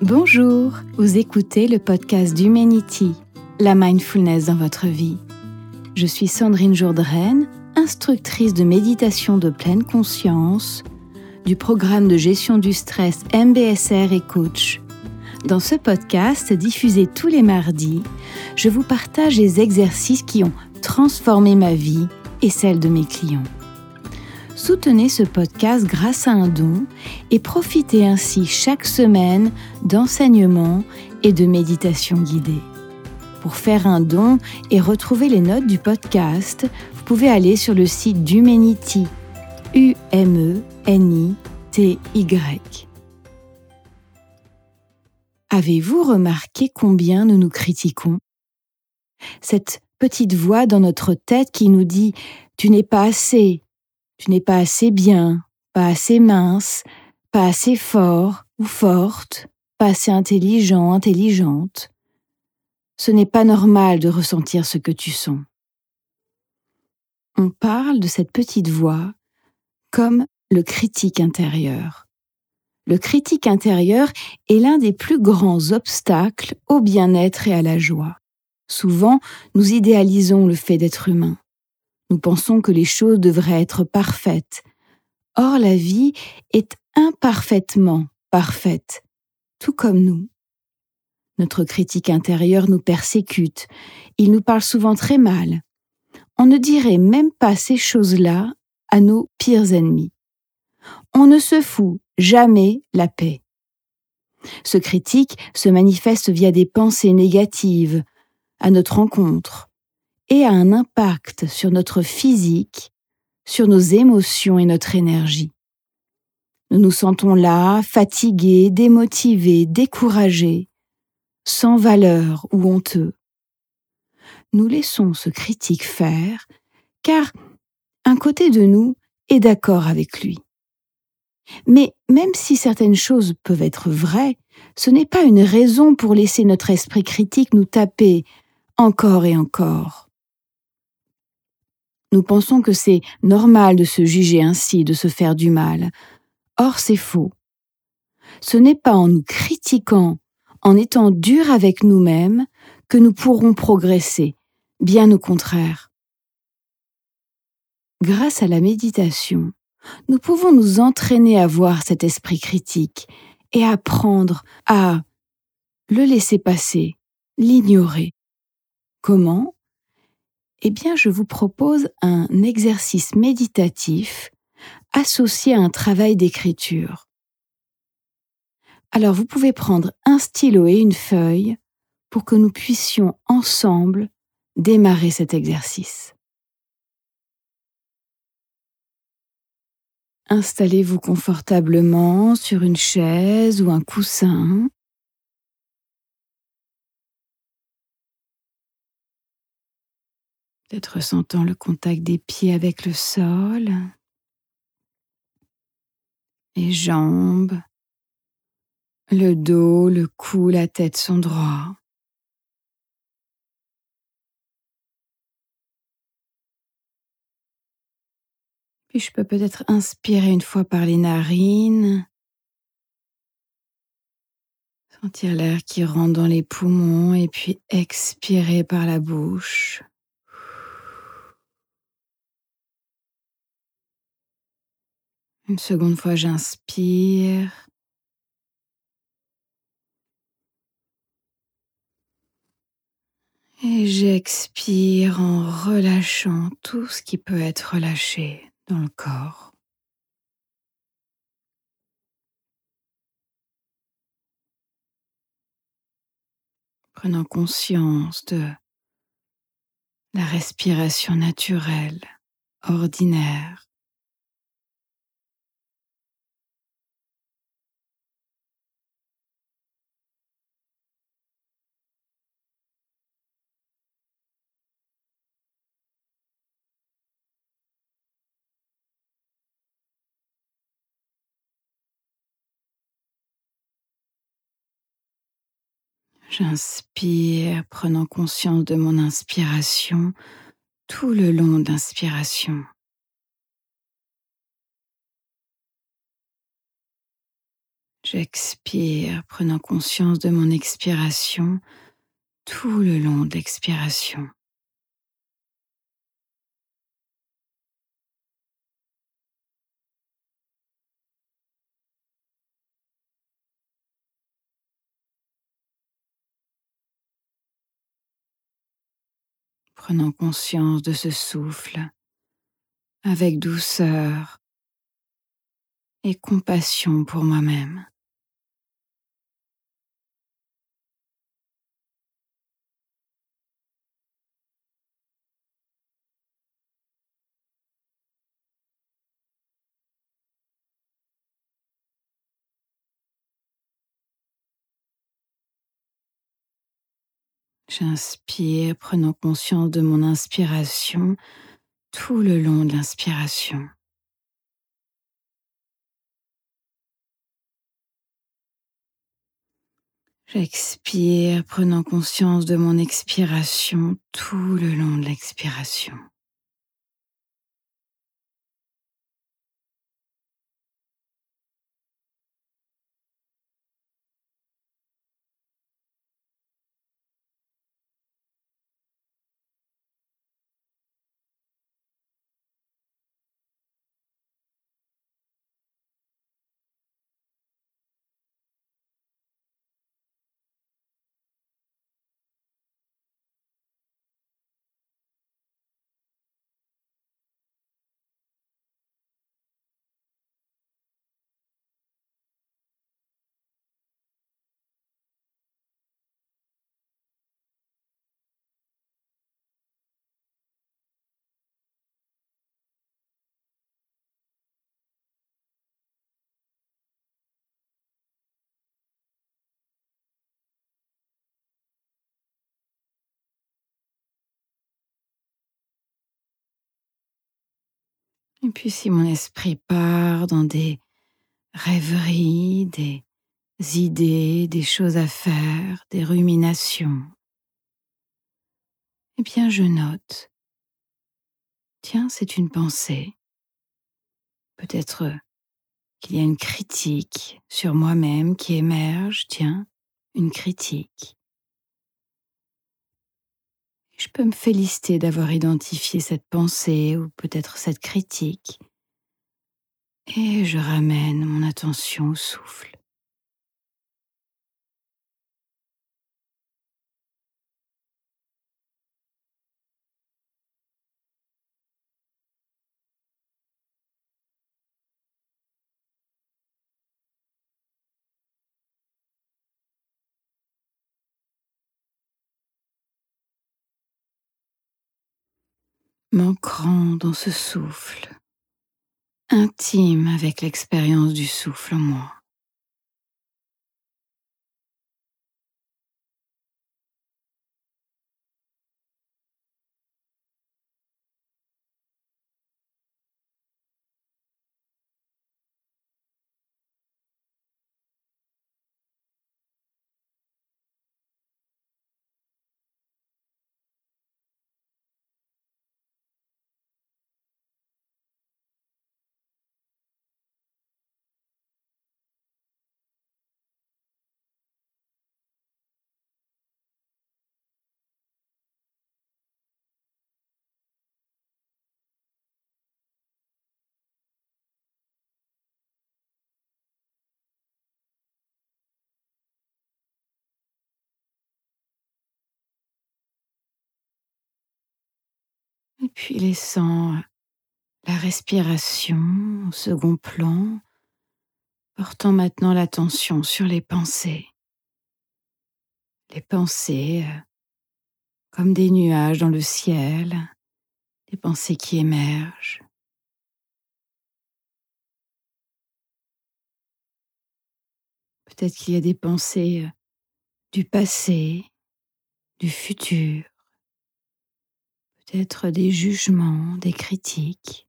Bonjour, vous écoutez le podcast d'Humanity, la mindfulness dans votre vie. Je suis Sandrine Jourdraine, instructrice de méditation de pleine conscience du programme de gestion du stress MBSR et coach. Dans ce podcast, diffusé tous les mardis, je vous partage les exercices qui ont transformé ma vie et celle de mes clients. Soutenez ce podcast grâce à un don et profitez ainsi chaque semaine d'enseignements et de méditations guidées. Pour faire un don et retrouver les notes du podcast, vous pouvez aller sur le site d'Humanity, U-M-E-N-I-T-Y. Avez-vous remarqué combien nous nous critiquons? Cette petite voix dans notre tête qui nous dit ⁇ Tu n'es pas assez, tu n'es pas assez bien, pas assez mince, pas assez fort ou forte, pas assez intelligent, intelligente. Ce n'est pas normal de ressentir ce que tu sens. On parle de cette petite voix comme le critique intérieur. Le critique intérieur est l'un des plus grands obstacles au bien-être et à la joie. Souvent, nous idéalisons le fait d'être humain. Nous pensons que les choses devraient être parfaites. Or, la vie est imparfaitement parfaite, tout comme nous. Notre critique intérieure nous persécute, il nous parle souvent très mal. On ne dirait même pas ces choses-là à nos pires ennemis. On ne se fout jamais la paix. Ce critique se manifeste via des pensées négatives à notre rencontre, et a un impact sur notre physique, sur nos émotions et notre énergie. Nous nous sentons là, fatigués, démotivés, découragés, sans valeur ou honteux. Nous laissons ce critique faire, car un côté de nous est d'accord avec lui. Mais même si certaines choses peuvent être vraies, ce n'est pas une raison pour laisser notre esprit critique nous taper encore et encore. Nous pensons que c'est normal de se juger ainsi, de se faire du mal. Or, c'est faux. Ce n'est pas en nous critiquant, en étant durs avec nous-mêmes, que nous pourrons progresser, bien au contraire. Grâce à la méditation, nous pouvons nous entraîner à voir cet esprit critique et apprendre à le laisser passer, l'ignorer. Comment? Eh bien, je vous propose un exercice méditatif associé à un travail d'écriture. Alors, vous pouvez prendre un stylo et une feuille pour que nous puissions ensemble démarrer cet exercice. Installez-vous confortablement sur une chaise ou un coussin. Peut-être ressentant le contact des pieds avec le sol, les jambes, le dos, le cou, la tête sont droits. Puis je peux peut-être inspirer une fois par les narines, sentir l'air qui rentre dans les poumons et puis expirer par la bouche. Une seconde fois, j'inspire. Et j'expire en relâchant tout ce qui peut être relâché dans le corps. Prenant conscience de la respiration naturelle, ordinaire. J'inspire, prenant conscience de mon inspiration tout le long d'inspiration. J'expire, prenant conscience de mon expiration tout le long de Prenant conscience de ce souffle avec douceur et compassion pour moi-même. J'inspire, prenant conscience de mon inspiration tout le long de l'inspiration. J'expire, prenant conscience de mon expiration tout le long de l'expiration. Et puis si mon esprit part dans des rêveries, des idées, des choses à faire, des ruminations, eh bien je note. Tiens, c'est une pensée. Peut-être qu'il y a une critique sur moi-même qui émerge, tiens, une critique. Je peux me féliciter d'avoir identifié cette pensée ou peut-être cette critique. Et je ramène mon attention au souffle. M'ancrant dans ce souffle, intime avec l'expérience du souffle en moi. Puis laissant la respiration au second plan, portant maintenant l'attention sur les pensées. Les pensées euh, comme des nuages dans le ciel, des pensées qui émergent. Peut-être qu'il y a des pensées euh, du passé, du futur, peut-être des jugements, des critiques.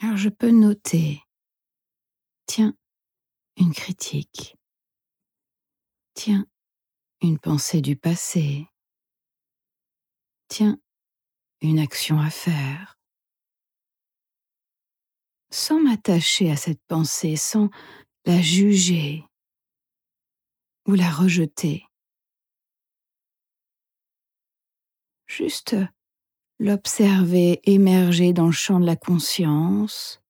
Alors je peux noter, tiens, une critique, tiens, une pensée du passé, tiens, une action à faire. sans m'attacher à cette pensée, sans la juger ou la rejeter. Juste l'observer émerger dans le champ de la conscience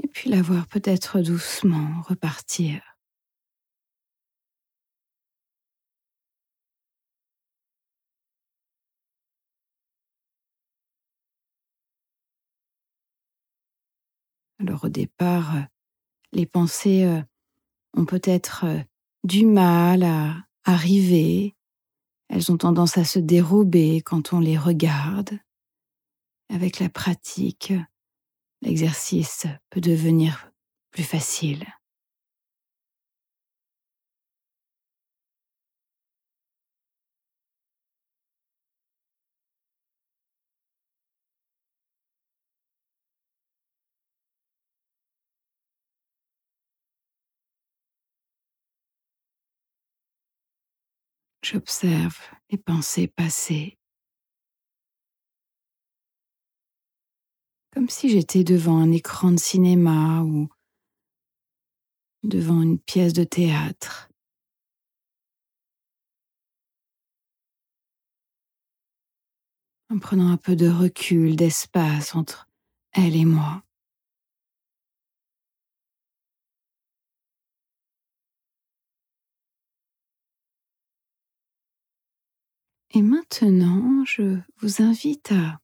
et puis la voir peut-être doucement repartir. Alors au départ, euh, les pensées euh, ont peut-être euh, du mal à arriver, elles ont tendance à se dérober quand on les regarde. Avec la pratique, l'exercice peut devenir plus facile. J'observe les pensées passées, comme si j'étais devant un écran de cinéma ou devant une pièce de théâtre. En prenant un peu de recul, d'espace entre elle et moi. Et maintenant, je vous invite à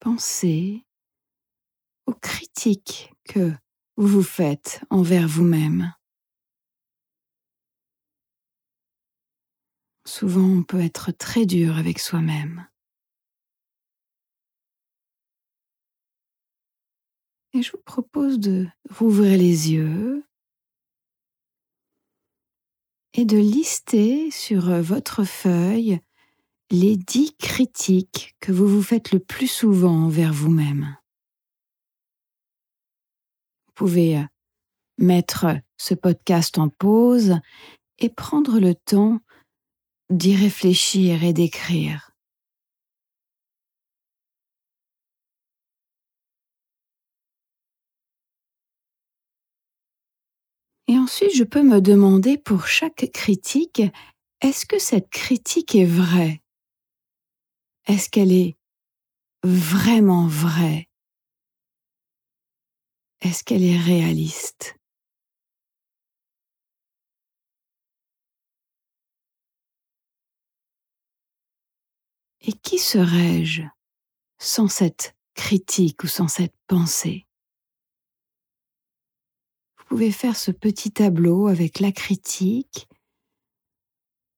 penser aux critiques que vous vous faites envers vous-même. Souvent, on peut être très dur avec soi-même. Et je vous propose de rouvrir les yeux et de lister sur euh, votre feuille les dix critiques que vous vous faites le plus souvent envers vous-même. Vous pouvez euh, mettre ce podcast en pause et prendre le temps d'y réfléchir et d'écrire. Et ensuite, je peux me demander pour chaque critique, est-ce que cette critique est vraie? Est-ce qu'elle est vraiment vraie? Est-ce qu'elle est réaliste? Et qui serais-je sans cette critique ou sans cette pensée? Pouvez faire ce petit tableau avec la critique,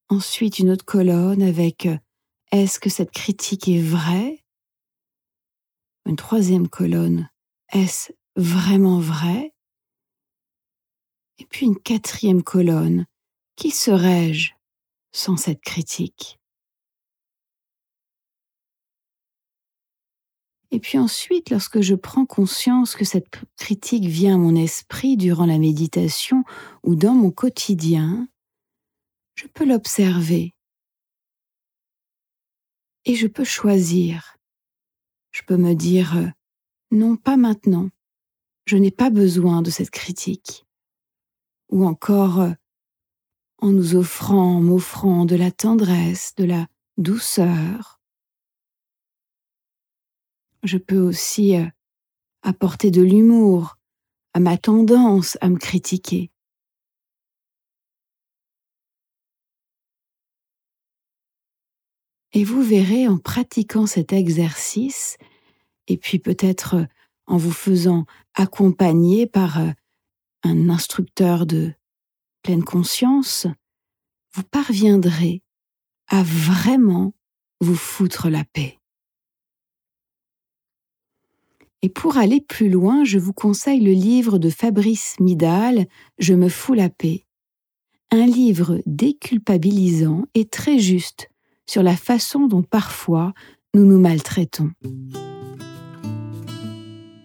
ensuite une autre colonne avec euh, est-ce que cette critique est vraie? Une troisième colonne, est-ce vraiment vrai? Et puis une quatrième colonne, qui serais-je sans cette critique? Et puis ensuite, lorsque je prends conscience que cette critique vient à mon esprit durant la méditation ou dans mon quotidien, je peux l'observer. Et je peux choisir. Je peux me dire euh, non, pas maintenant. Je n'ai pas besoin de cette critique. Ou encore euh, en nous offrant, m'offrant de la tendresse, de la douceur, je peux aussi euh, apporter de l'humour à ma tendance à me critiquer. Et vous verrez en pratiquant cet exercice, et puis peut-être euh, en vous faisant accompagner par euh, un instructeur de pleine conscience, vous parviendrez à vraiment vous foutre la paix. Et pour aller plus loin, je vous conseille le livre de Fabrice Midal, Je me fous la paix. Un livre déculpabilisant et très juste sur la façon dont parfois nous nous maltraitons.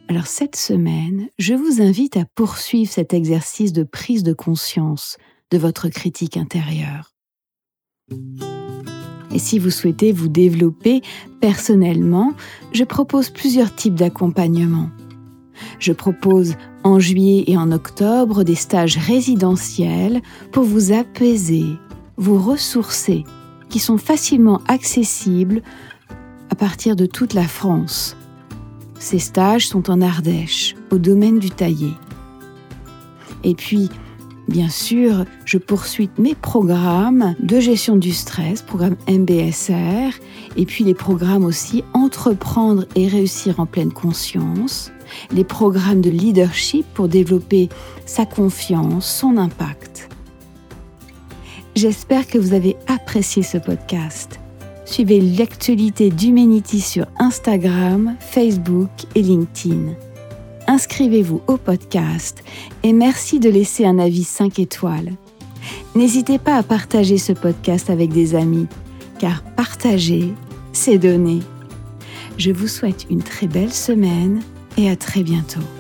Alors cette semaine, je vous invite à poursuivre cet exercice de prise de conscience de votre critique intérieure. Et si vous souhaitez vous développer personnellement, je propose plusieurs types d'accompagnement. Je propose en juillet et en octobre des stages résidentiels pour vous apaiser, vous ressourcer, qui sont facilement accessibles à partir de toute la France. Ces stages sont en Ardèche, au domaine du taillé. Et puis, bien sûr, je poursuis mes programmes de gestion du stress, programme MBSR, et puis les programmes aussi Entreprendre et réussir en pleine conscience, les programmes de leadership pour développer sa confiance, son impact. J'espère que vous avez apprécié ce podcast. Suivez l'actualité d'Humanity sur Instagram, Facebook et LinkedIn. Inscrivez-vous au podcast et merci de laisser un avis 5 étoiles. N'hésitez pas à partager ce podcast avec des amis, car partager, c'est donner. Je vous souhaite une très belle semaine et à très bientôt.